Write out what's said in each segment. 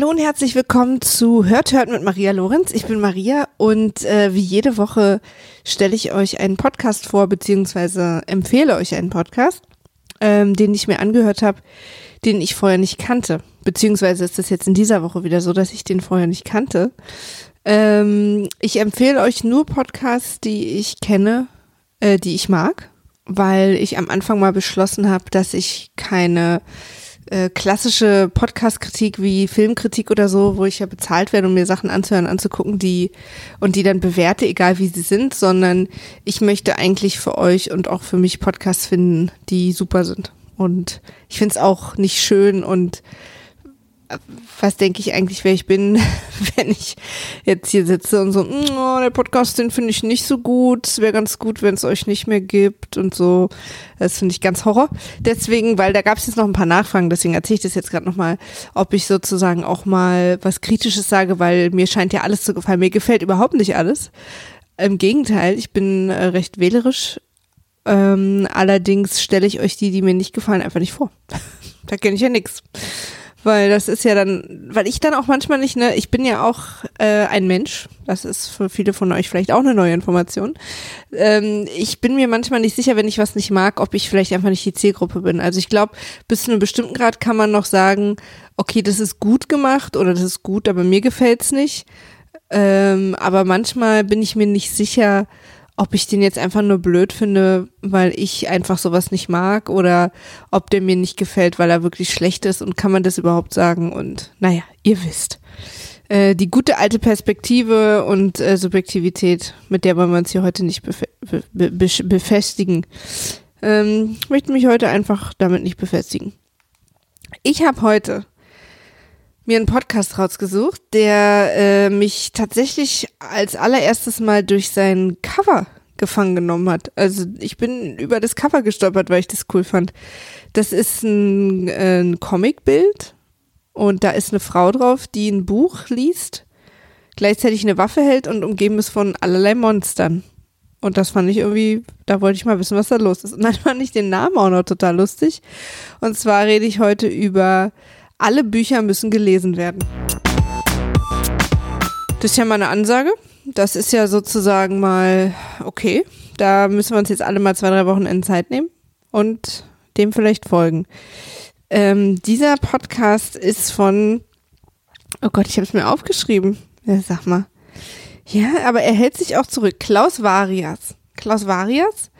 Hallo und herzlich willkommen zu Hört Hört mit Maria Lorenz. Ich bin Maria und äh, wie jede Woche stelle ich euch einen Podcast vor, beziehungsweise empfehle euch einen Podcast, ähm, den ich mir angehört habe, den ich vorher nicht kannte. Beziehungsweise ist es jetzt in dieser Woche wieder so, dass ich den vorher nicht kannte. Ähm, ich empfehle euch nur Podcasts, die ich kenne, äh, die ich mag, weil ich am Anfang mal beschlossen habe, dass ich keine äh, klassische Podcast-Kritik wie Filmkritik oder so, wo ich ja bezahlt werde, um mir Sachen anzuhören, anzugucken, die und die dann bewerte, egal wie sie sind, sondern ich möchte eigentlich für euch und auch für mich Podcasts finden, die super sind. Und ich finde es auch nicht schön und was denke ich eigentlich, wer ich bin, wenn ich jetzt hier sitze und so, mm, oh, der Podcast, den finde ich nicht so gut. Es wäre ganz gut, wenn es euch nicht mehr gibt und so. Das finde ich ganz Horror. Deswegen, weil da gab es jetzt noch ein paar Nachfragen, deswegen erzähle ich das jetzt gerade nochmal, ob ich sozusagen auch mal was Kritisches sage, weil mir scheint ja alles zu gefallen. Mir gefällt überhaupt nicht alles. Im Gegenteil, ich bin äh, recht wählerisch. Ähm, allerdings stelle ich euch die, die mir nicht gefallen, einfach nicht vor. da kenne ich ja nichts. Weil das ist ja dann, weil ich dann auch manchmal nicht, ne, ich bin ja auch äh, ein Mensch, das ist für viele von euch vielleicht auch eine neue Information. Ähm, ich bin mir manchmal nicht sicher, wenn ich was nicht mag, ob ich vielleicht einfach nicht die Zielgruppe bin. Also ich glaube, bis zu einem bestimmten Grad kann man noch sagen, okay, das ist gut gemacht oder das ist gut, aber mir gefällt's nicht. Ähm, aber manchmal bin ich mir nicht sicher, ob ich den jetzt einfach nur blöd finde, weil ich einfach sowas nicht mag oder ob der mir nicht gefällt, weil er wirklich schlecht ist und kann man das überhaupt sagen und naja, ihr wisst. Äh, die gute alte Perspektive und äh, Subjektivität, mit der wollen wir uns hier heute nicht befe be be befestigen. Ähm, möchte mich heute einfach damit nicht befestigen. Ich habe heute mir einen Podcast rausgesucht, der äh, mich tatsächlich als allererstes mal durch sein Cover gefangen genommen hat. Also ich bin über das Cover gestolpert, weil ich das cool fand. Das ist ein, äh, ein Comicbild und da ist eine Frau drauf, die ein Buch liest, gleichzeitig eine Waffe hält und umgeben ist von allerlei Monstern. Und das fand ich irgendwie, da wollte ich mal wissen, was da los ist. Und dann fand ich den Namen auch noch total lustig. Und zwar rede ich heute über alle Bücher müssen gelesen werden. Das ist ja mal eine Ansage. Das ist ja sozusagen mal okay. Da müssen wir uns jetzt alle mal zwei, drei Wochen in Zeit nehmen und dem vielleicht folgen. Ähm, dieser Podcast ist von, oh Gott, ich habe es mir aufgeschrieben. Ja, sag mal. Ja, aber er hält sich auch zurück. Klaus Varias. Klaus Varias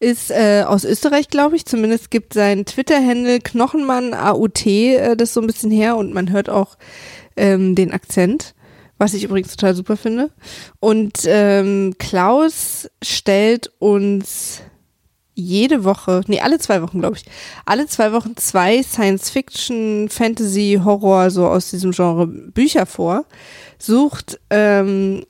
ist äh, aus Österreich, glaube ich. Zumindest gibt sein Twitter-Handle Knochenmann AUT äh, das so ein bisschen her und man hört auch ähm, den Akzent, was ich übrigens total super finde. Und ähm, Klaus stellt uns jede Woche, nee, alle zwei Wochen, glaube ich, alle zwei Wochen zwei Science-Fiction, Fantasy, Horror, so aus diesem Genre Bücher vor, sucht ähm,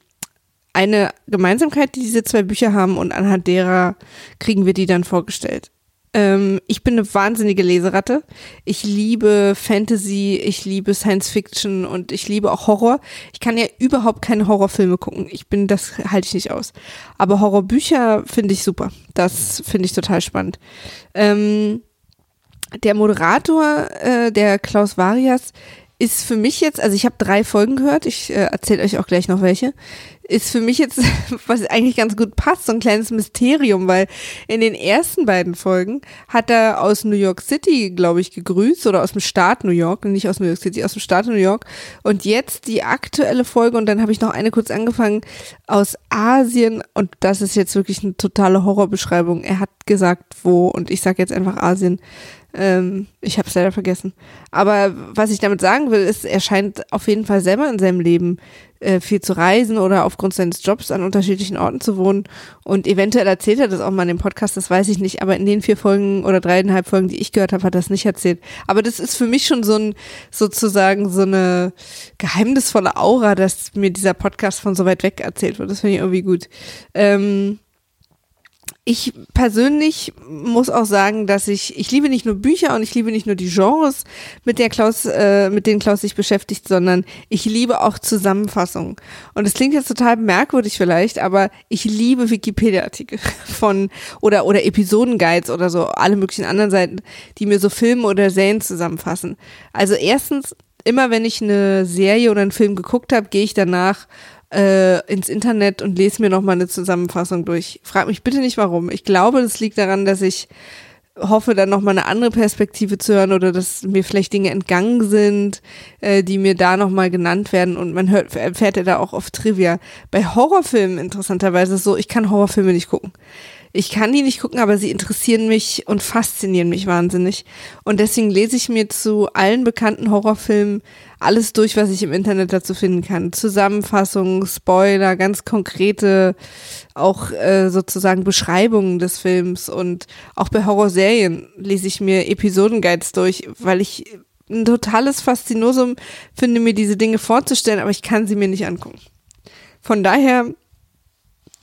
eine Gemeinsamkeit, die diese zwei Bücher haben und anhand derer kriegen wir die dann vorgestellt. Ähm, ich bin eine wahnsinnige Leseratte. Ich liebe Fantasy, ich liebe Science Fiction und ich liebe auch Horror. Ich kann ja überhaupt keine Horrorfilme gucken. Ich bin, das halte ich nicht aus. Aber Horrorbücher finde ich super. Das finde ich total spannend. Ähm, der Moderator, äh, der Klaus Varias, ist für mich jetzt, also ich habe drei Folgen gehört, ich äh, erzähle euch auch gleich noch welche, ist für mich jetzt, was eigentlich ganz gut passt, so ein kleines Mysterium, weil in den ersten beiden Folgen hat er aus New York City, glaube ich, gegrüßt oder aus dem Staat New York, nicht aus New York City, aus dem Staat New York. Und jetzt die aktuelle Folge und dann habe ich noch eine kurz angefangen aus Asien und das ist jetzt wirklich eine totale Horrorbeschreibung. Er hat gesagt, wo und ich sage jetzt einfach Asien. Ähm, ich habe es leider vergessen. Aber was ich damit sagen will, ist, er scheint auf jeden Fall selber in seinem Leben äh, viel zu reisen oder aufgrund seines Jobs an unterschiedlichen Orten zu wohnen. Und eventuell erzählt er das auch mal in dem Podcast, das weiß ich nicht. Aber in den vier Folgen oder dreieinhalb Folgen, die ich gehört habe, hat er das nicht erzählt. Aber das ist für mich schon so ein, sozusagen so eine geheimnisvolle Aura, dass mir dieser Podcast von so weit weg erzählt wird. Das finde ich irgendwie gut. Ähm, ich persönlich muss auch sagen, dass ich, ich liebe nicht nur Bücher und ich liebe nicht nur die Genres, mit der Klaus, äh, mit denen Klaus sich beschäftigt, sondern ich liebe auch Zusammenfassungen. Und es klingt jetzt total merkwürdig vielleicht, aber ich liebe Wikipedia-Artikel von oder oder Episodenguides oder so, alle möglichen anderen Seiten, die mir so Filme oder Serien zusammenfassen. Also erstens immer wenn ich eine Serie oder einen Film geguckt habe, gehe ich danach äh, ins Internet und lese mir nochmal eine Zusammenfassung durch. Frag mich bitte nicht warum. Ich glaube, das liegt daran, dass ich hoffe, dann nochmal eine andere Perspektive zu hören oder dass mir vielleicht Dinge entgangen sind, äh, die mir da nochmal genannt werden und man hört, erfährt ja da auch oft Trivia. Bei Horrorfilmen interessanterweise so, ich kann Horrorfilme nicht gucken. Ich kann die nicht gucken, aber sie interessieren mich und faszinieren mich wahnsinnig. Und deswegen lese ich mir zu allen bekannten Horrorfilmen alles durch, was ich im Internet dazu finden kann. Zusammenfassungen, Spoiler, ganz konkrete, auch äh, sozusagen Beschreibungen des Films. Und auch bei Horrorserien lese ich mir Episodenguides durch, weil ich ein totales Faszinosum finde, mir diese Dinge vorzustellen, aber ich kann sie mir nicht angucken. Von daher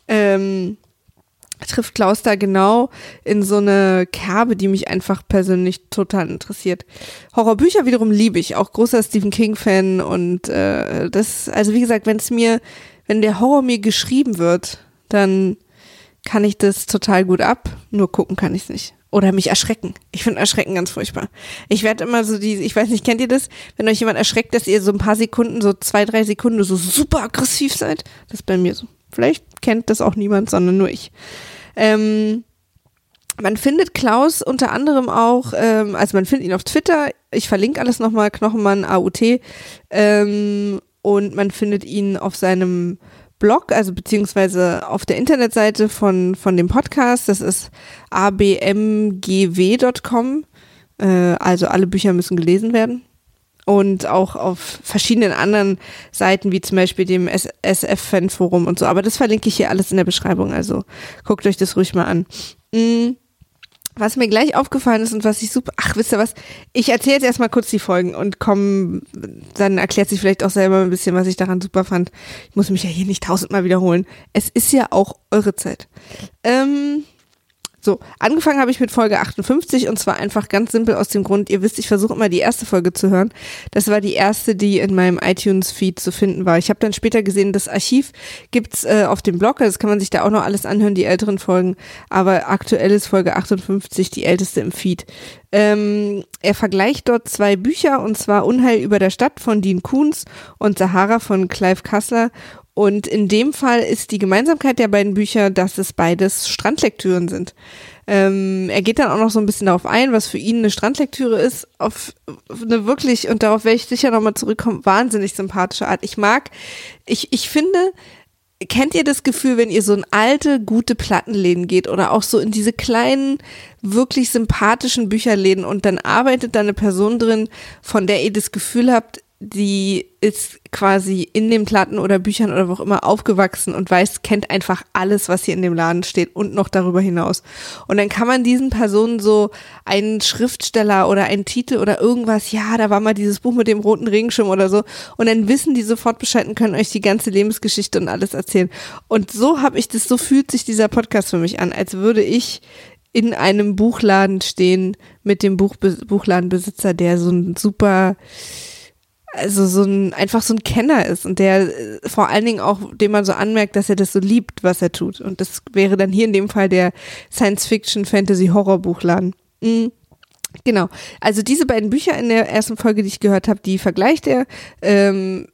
ähm, trifft Klaus da genau in so eine Kerbe, die mich einfach persönlich total interessiert. Horrorbücher wiederum liebe ich, auch großer Stephen King-Fan und äh, das, also wie gesagt, wenn es mir, wenn der Horror mir geschrieben wird, dann kann ich das total gut ab, nur gucken kann ich es nicht. Oder mich erschrecken. Ich finde Erschrecken ganz furchtbar. Ich werde immer so die, ich weiß nicht, kennt ihr das? Wenn euch jemand erschreckt, dass ihr so ein paar Sekunden, so zwei, drei Sekunden so super aggressiv seid? Das ist bei mir so. Vielleicht kennt das auch niemand, sondern nur ich. Ähm, man findet Klaus unter anderem auch, ähm, also man findet ihn auf Twitter, ich verlinke alles nochmal, Knochenmann AUT, ähm, und man findet ihn auf seinem Blog, also beziehungsweise auf der Internetseite von, von dem Podcast, das ist abmgw.com, äh, also alle Bücher müssen gelesen werden und auch auf verschiedenen anderen Seiten, wie zum Beispiel dem SF-Fan-Forum und so. Aber das verlinke ich hier alles in der Beschreibung, also guckt euch das ruhig mal an. Mhm. Was mir gleich aufgefallen ist und was ich super, ach, wisst ihr was? Ich erzähle jetzt erstmal kurz die Folgen und komm, dann erklärt sich vielleicht auch selber ein bisschen, was ich daran super fand. Ich muss mich ja hier nicht tausendmal wiederholen. Es ist ja auch eure Zeit. Ähm, so, angefangen habe ich mit Folge 58 und zwar einfach ganz simpel aus dem Grund, ihr wisst, ich versuche immer die erste Folge zu hören. Das war die erste, die in meinem iTunes-Feed zu finden war. Ich habe dann später gesehen, das Archiv gibt's äh, auf dem Blog, also das kann man sich da auch noch alles anhören, die älteren Folgen. Aber aktuell ist Folge 58 die älteste im Feed. Ähm, er vergleicht dort zwei Bücher und zwar Unheil über der Stadt von Dean Koons und Sahara von Clive Kassler und in dem Fall ist die Gemeinsamkeit der beiden Bücher, dass es beides Strandlektüren sind. Ähm, er geht dann auch noch so ein bisschen darauf ein, was für ihn eine Strandlektüre ist, auf eine wirklich, und darauf werde ich sicher nochmal zurückkommen, wahnsinnig sympathische Art. Ich mag, ich, ich finde, kennt ihr das Gefühl, wenn ihr so in alte, gute Plattenläden geht oder auch so in diese kleinen, wirklich sympathischen Bücherläden und dann arbeitet da eine Person drin, von der ihr das Gefühl habt, die ist quasi in den Platten oder Büchern oder wo auch immer aufgewachsen und weiß, kennt einfach alles, was hier in dem Laden steht und noch darüber hinaus. Und dann kann man diesen Personen so einen Schriftsteller oder einen Titel oder irgendwas, ja, da war mal dieses Buch mit dem roten Regenschirm oder so. Und dann wissen die sofort Bescheid und können euch die ganze Lebensgeschichte und alles erzählen. Und so habe ich das, so fühlt sich dieser Podcast für mich an, als würde ich in einem Buchladen stehen mit dem Buch, Buchladenbesitzer, der so ein super also so ein, einfach so ein Kenner ist und der äh, vor allen Dingen auch, dem man so anmerkt, dass er das so liebt, was er tut. Und das wäre dann hier in dem Fall der Science-Fiction-Fantasy-Horror-Buchladen. Mhm. Genau. Also diese beiden Bücher in der ersten Folge, die ich gehört habe, die vergleicht er. Ähm,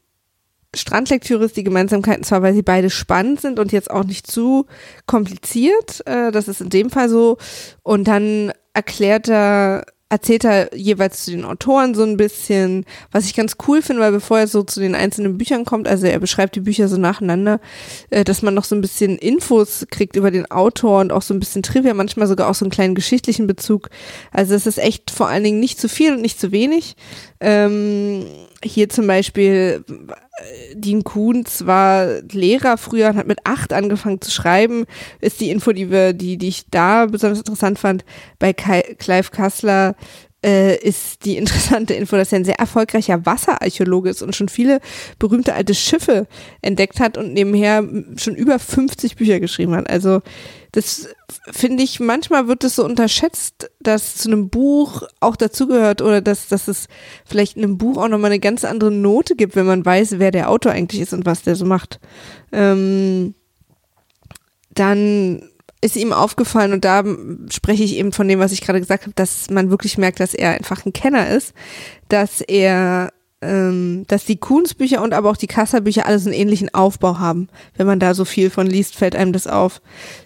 Strandlektüre ist die Gemeinsamkeiten zwar, weil sie beide spannend sind und jetzt auch nicht zu kompliziert. Äh, das ist in dem Fall so. Und dann erklärt er erzählt er jeweils zu den Autoren so ein bisschen, was ich ganz cool finde, weil bevor er so zu den einzelnen Büchern kommt, also er beschreibt die Bücher so nacheinander, äh, dass man noch so ein bisschen Infos kriegt über den Autor und auch so ein bisschen Trivia, manchmal sogar auch so einen kleinen geschichtlichen Bezug. Also es ist echt vor allen Dingen nicht zu viel und nicht zu wenig. Ähm, hier zum Beispiel Dean Kuhns war Lehrer früher und hat mit acht angefangen zu schreiben, ist die Info, die wir, die, die ich da besonders interessant fand. Bei Clive Kassler äh, ist die interessante Info, dass er ein sehr erfolgreicher Wasserarchäologe ist und schon viele berühmte alte Schiffe entdeckt hat und nebenher schon über 50 Bücher geschrieben hat. Also das finde ich, manchmal wird es so unterschätzt, dass zu einem Buch auch dazugehört oder dass, dass es vielleicht in einem Buch auch nochmal eine ganz andere Note gibt, wenn man weiß, wer der Autor eigentlich ist und was der so macht. Ähm, dann ist ihm aufgefallen und da spreche ich eben von dem, was ich gerade gesagt habe, dass man wirklich merkt, dass er einfach ein Kenner ist, dass er ähm, dass die Kuhns-Bücher und aber auch die Kassa-Bücher alles einen ähnlichen Aufbau haben. Wenn man da so viel von liest, fällt einem das auf.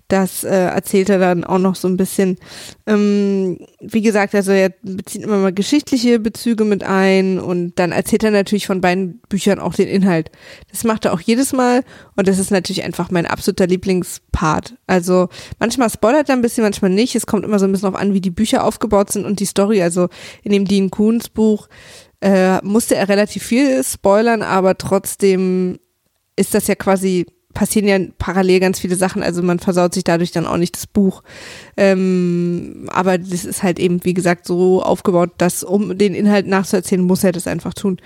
Das äh, erzählt er dann auch noch so ein bisschen. Ähm, wie gesagt, also er bezieht immer mal geschichtliche Bezüge mit ein und dann erzählt er natürlich von beiden Büchern auch den Inhalt. Das macht er auch jedes Mal und das ist natürlich einfach mein absoluter Lieblingspart. Also manchmal spoilert er ein bisschen, manchmal nicht. Es kommt immer so ein bisschen auf an, wie die Bücher aufgebaut sind und die Story. Also in dem Dean Koons Buch äh, musste er relativ viel spoilern, aber trotzdem ist das ja quasi passieren ja parallel ganz viele Sachen, also man versaut sich dadurch dann auch nicht das Buch. Ähm, aber das ist halt eben, wie gesagt, so aufgebaut, dass um den Inhalt nachzuerzählen, muss er das einfach tun.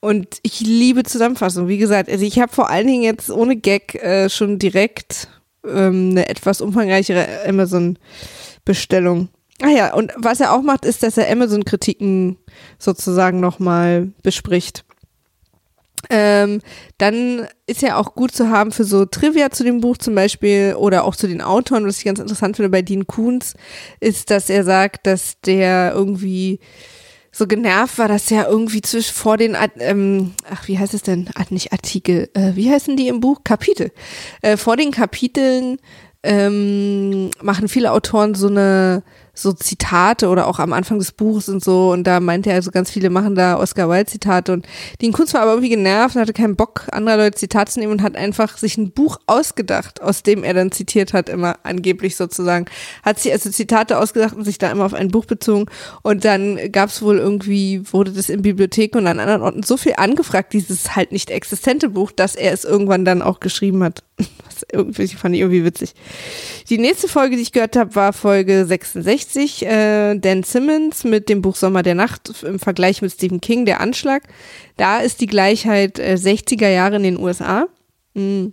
Und ich liebe Zusammenfassung. Wie gesagt, also ich habe vor allen Dingen jetzt ohne Gag äh, schon direkt ähm, eine etwas umfangreichere Amazon-Bestellung. Ah ja, und was er auch macht, ist, dass er Amazon-Kritiken sozusagen nochmal bespricht. Ähm, dann ist ja auch gut zu haben für so Trivia zu dem Buch zum Beispiel oder auch zu den Autoren. Was ich ganz interessant finde bei Dean Koons, ist, dass er sagt, dass der irgendwie so genervt war, dass er irgendwie zwischen vor den, ähm, ach, wie heißt es denn? Nicht Artikel, äh, wie heißen die im Buch? Kapitel. Äh, vor den Kapiteln ähm, machen viele Autoren so eine so Zitate oder auch am Anfang des Buches und so und da meinte er, also ganz viele machen da Oscar Wilde Zitate und Dean Kunz war aber irgendwie genervt und hatte keinen Bock, anderer Leute Zitate zu nehmen und hat einfach sich ein Buch ausgedacht, aus dem er dann zitiert hat, immer angeblich sozusagen. Hat sich also Zitate ausgedacht und sich da immer auf ein Buch bezogen und dann gab es wohl irgendwie, wurde das in Bibliotheken und an anderen Orten so viel angefragt, dieses halt nicht existente Buch, dass er es irgendwann dann auch geschrieben hat. Was irgendwie fand ich irgendwie witzig. Die nächste Folge, die ich gehört habe, war Folge 66, äh, Dan Simmons mit dem Buch Sommer der Nacht im Vergleich mit Stephen King, der Anschlag. Da ist die Gleichheit äh, 60er Jahre in den USA. Mhm.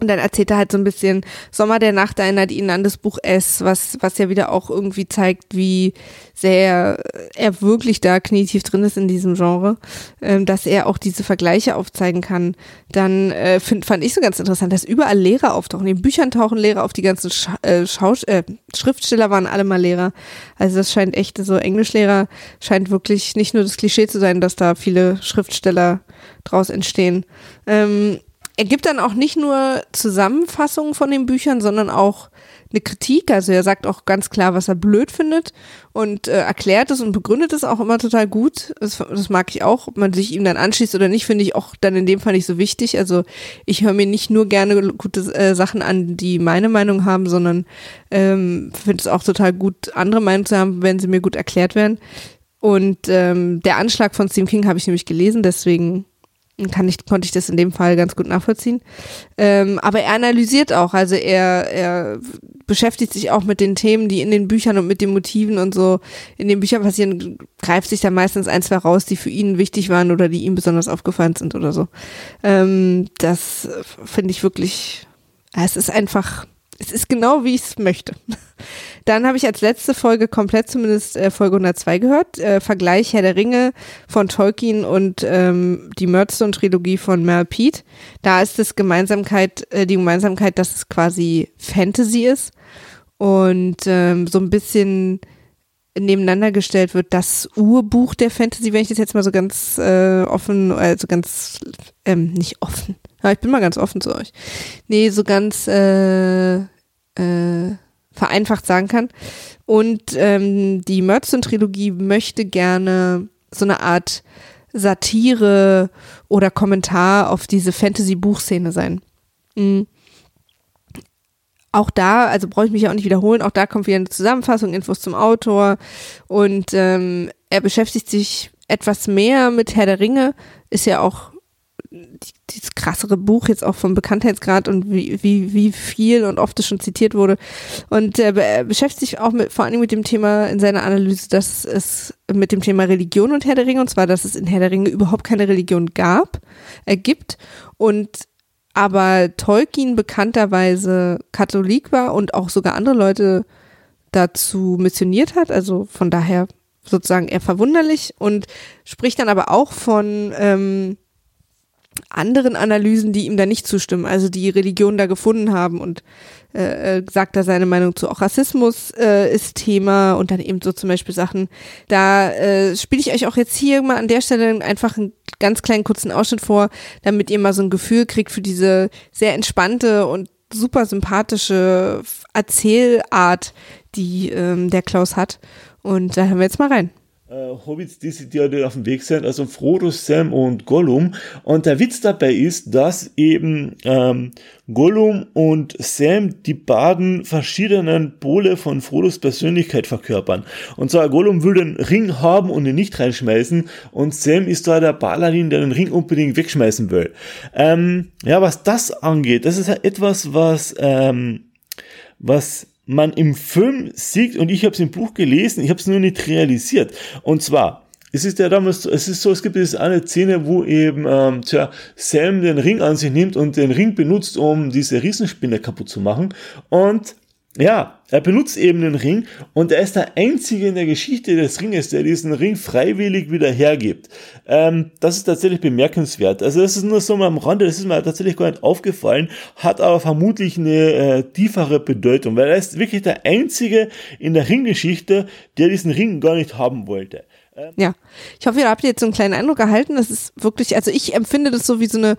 Und dann erzählt er halt so ein bisschen, Sommer der Nacht erinnert ihn an das Buch S, was, was ja wieder auch irgendwie zeigt, wie sehr er wirklich da knietief drin ist in diesem Genre, ähm, dass er auch diese Vergleiche aufzeigen kann. Dann äh, find, fand ich so ganz interessant, dass überall Lehrer auftauchen. In Büchern tauchen Lehrer auf, die ganzen Scha äh, Schaus äh, Schriftsteller waren alle mal Lehrer. Also das scheint echt, so Englischlehrer scheint wirklich nicht nur das Klischee zu sein, dass da viele Schriftsteller draus entstehen. Ähm, er gibt dann auch nicht nur Zusammenfassungen von den Büchern, sondern auch eine Kritik. Also er sagt auch ganz klar, was er blöd findet und äh, erklärt es und begründet es auch immer total gut. Das, das mag ich auch. Ob man sich ihm dann anschließt oder nicht, finde ich auch dann in dem Fall nicht so wichtig. Also ich höre mir nicht nur gerne gute äh, Sachen an, die meine Meinung haben, sondern ähm, finde es auch total gut, andere Meinungen zu haben, wenn sie mir gut erklärt werden. Und ähm, der Anschlag von Stephen King habe ich nämlich gelesen, deswegen kann ich, konnte ich das in dem Fall ganz gut nachvollziehen. Ähm, aber er analysiert auch, also er, er beschäftigt sich auch mit den Themen, die in den Büchern und mit den Motiven und so in den Büchern passieren, greift sich da meistens ein, zwei raus, die für ihn wichtig waren oder die ihm besonders aufgefallen sind oder so. Ähm, das finde ich wirklich, es ist einfach, es ist genau, wie ich es möchte. Dann habe ich als letzte Folge komplett zumindest äh, Folge 102 gehört. Äh, Vergleich Herr der Ringe von Tolkien und ähm, die Murdstone-Trilogie von Mel Pete. Da ist es Gemeinsamkeit, äh, die Gemeinsamkeit, dass es quasi Fantasy ist und ähm, so ein bisschen nebeneinander gestellt wird, das Urbuch der Fantasy, wenn ich das jetzt mal so ganz äh, offen, also ganz, ähm, nicht offen, ja, ich bin mal ganz offen zu euch. Nee, so ganz äh, äh, vereinfacht sagen kann. Und ähm, die Murdstone-Trilogie möchte gerne so eine Art Satire oder Kommentar auf diese Fantasy-Buchszene sein. Mhm. Auch da, also brauche ich mich auch nicht wiederholen, auch da kommt wieder eine Zusammenfassung, Infos zum Autor und ähm, er beschäftigt sich etwas mehr mit Herr der Ringe, ist ja auch dieses krassere Buch jetzt auch vom Bekanntheitsgrad und wie, wie, wie viel und oft es schon zitiert wurde. Und er beschäftigt sich auch mit, vor allem mit dem Thema in seiner Analyse, dass es mit dem Thema Religion und Herr der Ringe, und zwar, dass es in Herr der Ringe überhaupt keine Religion gab, äh, gibt und aber Tolkien bekannterweise Katholik war und auch sogar andere Leute dazu missioniert hat, also von daher sozusagen eher verwunderlich und spricht dann aber auch von ähm, anderen Analysen, die ihm da nicht zustimmen, also die Religion da gefunden haben und äh, sagt da seine Meinung zu. Auch Rassismus äh, ist Thema und dann eben so zum Beispiel Sachen. Da äh, spiele ich euch auch jetzt hier mal an der Stelle einfach einen ganz kleinen kurzen Ausschnitt vor, damit ihr mal so ein Gefühl kriegt für diese sehr entspannte und super sympathische Erzählart, die ähm, der Klaus hat. Und da hören wir jetzt mal rein äh, Hobbits, die, die, die auf dem Weg sind, also Frodo, Sam und Gollum. Und der Witz dabei ist, dass eben ähm, Gollum und Sam die beiden verschiedenen Pole von Frodos Persönlichkeit verkörpern. Und zwar Gollum will den Ring haben und ihn nicht reinschmeißen und Sam ist da der Paladin, der den Ring unbedingt wegschmeißen will. Ähm, ja, was das angeht, das ist ja etwas, was ähm, was man im Film sieht, und ich habe es im Buch gelesen, ich habe es nur nicht realisiert. Und zwar, es ist ja damals, es ist so, es gibt diese eine Szene, wo eben ähm, tja, Sam den Ring an sich nimmt und den Ring benutzt, um diese Riesenspinne kaputt zu machen. Und ja, er benutzt eben den Ring und er ist der Einzige in der Geschichte des Ringes, der diesen Ring freiwillig wieder hergibt. Ähm, das ist tatsächlich bemerkenswert. Also das ist nur so mal am Rande, das ist mir tatsächlich gar nicht aufgefallen, hat aber vermutlich eine äh, tiefere Bedeutung, weil er ist wirklich der Einzige in der Ringgeschichte, der diesen Ring gar nicht haben wollte. Ähm, ja, ich hoffe, ihr habt jetzt so einen kleinen Eindruck erhalten. Das ist wirklich, also ich empfinde das so wie so eine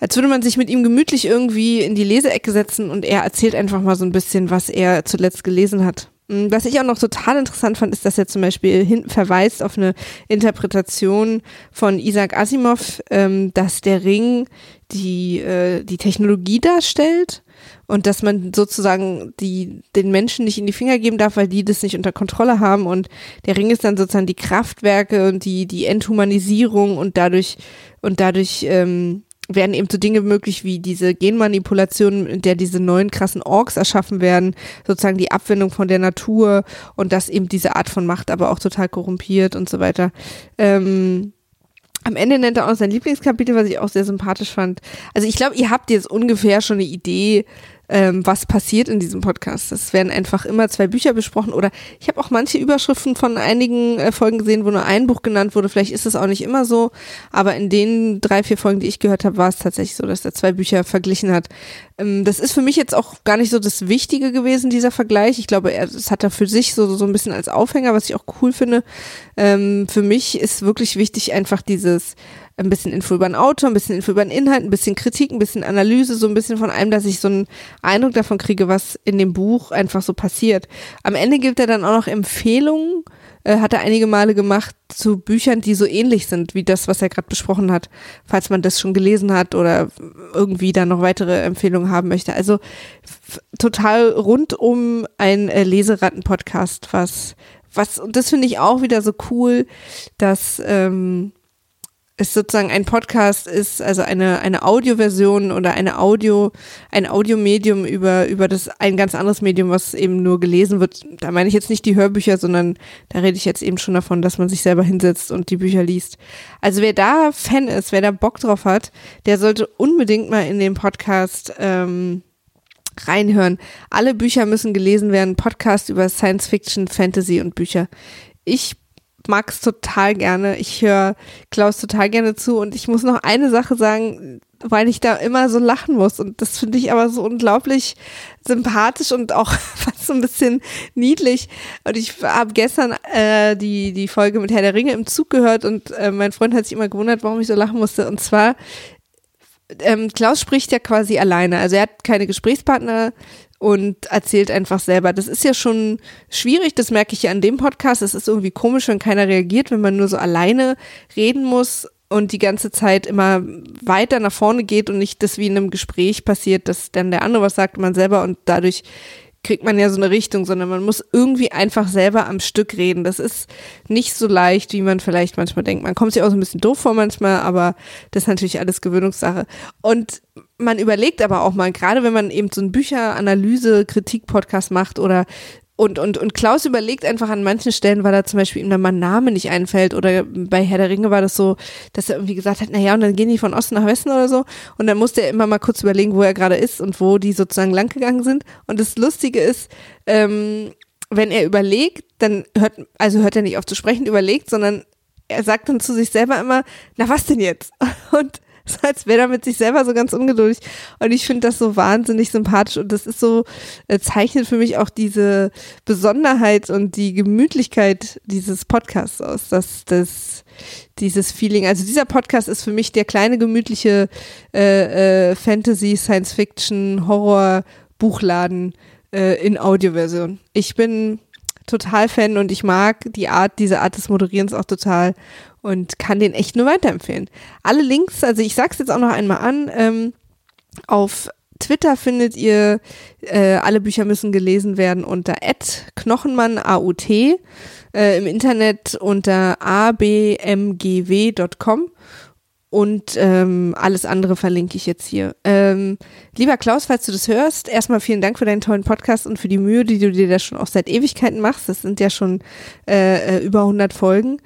als würde man sich mit ihm gemütlich irgendwie in die Leseecke setzen und er erzählt einfach mal so ein bisschen, was er zuletzt gelesen hat. Hm, was ich auch noch total interessant fand, ist, dass er zum Beispiel hinten verweist auf eine Interpretation von Isaac Asimov, ähm, dass der Ring die, äh, die Technologie darstellt und dass man sozusagen die, den Menschen nicht in die Finger geben darf, weil die das nicht unter Kontrolle haben und der Ring ist dann sozusagen die Kraftwerke und die, die Enthumanisierung und dadurch, und dadurch, ähm, werden eben so Dinge möglich wie diese Genmanipulation, in der diese neuen krassen Orks erschaffen werden, sozusagen die Abwendung von der Natur und dass eben diese Art von Macht aber auch total korrumpiert und so weiter. Ähm, am Ende nennt er auch sein Lieblingskapitel, was ich auch sehr sympathisch fand. Also ich glaube, ihr habt jetzt ungefähr schon eine Idee, ähm, was passiert in diesem Podcast. Es werden einfach immer zwei Bücher besprochen oder ich habe auch manche Überschriften von einigen äh, Folgen gesehen, wo nur ein Buch genannt wurde. Vielleicht ist es auch nicht immer so, aber in den drei, vier Folgen, die ich gehört habe, war es tatsächlich so, dass er zwei Bücher verglichen hat. Ähm, das ist für mich jetzt auch gar nicht so das Wichtige gewesen, dieser Vergleich. Ich glaube, er, das hat er für sich so, so ein bisschen als Aufhänger, was ich auch cool finde. Ähm, für mich ist wirklich wichtig einfach dieses ein bisschen Info über den Autor, ein bisschen Info über den Inhalt, ein bisschen Kritik, ein bisschen Analyse, so ein bisschen von allem, dass ich so einen Eindruck davon kriege, was in dem Buch einfach so passiert. Am Ende gibt er dann auch noch Empfehlungen, äh, hat er einige Male gemacht zu Büchern, die so ähnlich sind wie das, was er gerade besprochen hat, falls man das schon gelesen hat oder irgendwie da noch weitere Empfehlungen haben möchte. Also total rund um ein äh, Leseratten-Podcast, was was, und das finde ich auch wieder so cool, dass ähm, es sozusagen ein Podcast ist, also eine, eine Audioversion oder eine Audio, ein Audiomedium über, über das, ein ganz anderes Medium, was eben nur gelesen wird. Da meine ich jetzt nicht die Hörbücher, sondern da rede ich jetzt eben schon davon, dass man sich selber hinsetzt und die Bücher liest. Also wer da Fan ist, wer da Bock drauf hat, der sollte unbedingt mal in den Podcast, ähm, reinhören. Alle Bücher müssen gelesen werden. Podcast über Science Fiction, Fantasy und Bücher. Ich mag es total gerne. Ich höre Klaus total gerne zu und ich muss noch eine Sache sagen, weil ich da immer so lachen muss und das finde ich aber so unglaublich sympathisch und auch fast so ein bisschen niedlich. Und ich habe gestern äh, die die Folge mit Herr der Ringe im Zug gehört und äh, mein Freund hat sich immer gewundert, warum ich so lachen musste. Und zwar ähm, Klaus spricht ja quasi alleine. Also er hat keine Gesprächspartner und erzählt einfach selber. Das ist ja schon schwierig, das merke ich ja an dem Podcast. Es ist irgendwie komisch, wenn keiner reagiert, wenn man nur so alleine reden muss und die ganze Zeit immer weiter nach vorne geht und nicht das wie in einem Gespräch passiert, dass dann der andere was sagt und man selber und dadurch kriegt man ja so eine Richtung, sondern man muss irgendwie einfach selber am Stück reden. Das ist nicht so leicht, wie man vielleicht manchmal denkt. Man kommt sich auch so ein bisschen doof vor manchmal, aber das ist natürlich alles Gewöhnungssache. Und man überlegt aber auch mal, gerade wenn man eben so einen Bücheranalyse, Kritik-Podcast macht oder und, und, und Klaus überlegt einfach an manchen Stellen, weil da zum Beispiel ihm dann mal ein Name nicht einfällt oder bei Herr der Ringe war das so, dass er irgendwie gesagt hat, naja, und dann gehen die von Osten nach Westen oder so und dann musste er immer mal kurz überlegen, wo er gerade ist und wo die sozusagen langgegangen sind und das Lustige ist, ähm, wenn er überlegt, dann hört, also hört er nicht auf zu sprechen, überlegt, sondern er sagt dann zu sich selber immer, na was denn jetzt? Und als wäre er mit sich selber so ganz ungeduldig. Und ich finde das so wahnsinnig sympathisch und das ist so, äh, zeichnet für mich auch diese Besonderheit und die Gemütlichkeit dieses Podcasts aus, dass das dieses Feeling. Also dieser Podcast ist für mich der kleine gemütliche äh, äh, Fantasy, Science Fiction, Horror Buchladen äh, in Audioversion. Ich bin total Fan und ich mag die Art, diese Art des Moderierens auch total und kann den echt nur weiterempfehlen. Alle Links, also ich sag's jetzt auch noch einmal an, ähm, auf Twitter findet ihr, äh, alle Bücher müssen gelesen werden unter Knochenmann, A-U-T, äh, im Internet unter abmgw.com und ähm, alles andere verlinke ich jetzt hier. Ähm, lieber Klaus, falls du das hörst, erstmal vielen Dank für deinen tollen Podcast und für die Mühe, die du dir da schon auch seit Ewigkeiten machst. Das sind ja schon äh, äh über 100 Folgen.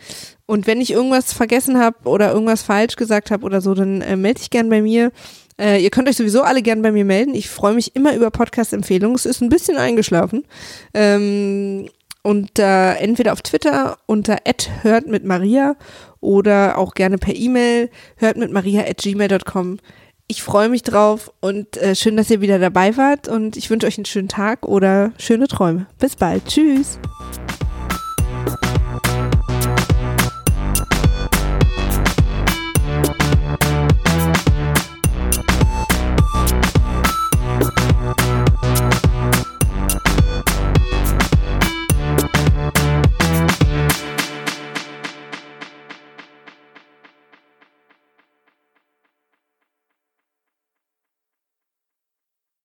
Und wenn ich irgendwas vergessen habe oder irgendwas falsch gesagt habe oder so, dann äh, melde dich gern bei mir. Äh, ihr könnt euch sowieso alle gern bei mir melden. Ich freue mich immer über Podcast-Empfehlungen. Es ist ein bisschen eingeschlafen. Ähm, und äh, entweder auf Twitter unter hört mit Maria oder auch gerne per E-Mail hört mit maria at gmail.com. Ich freue mich drauf und äh, schön, dass ihr wieder dabei wart und ich wünsche euch einen schönen Tag oder schöne Träume. Bis bald. Tschüss.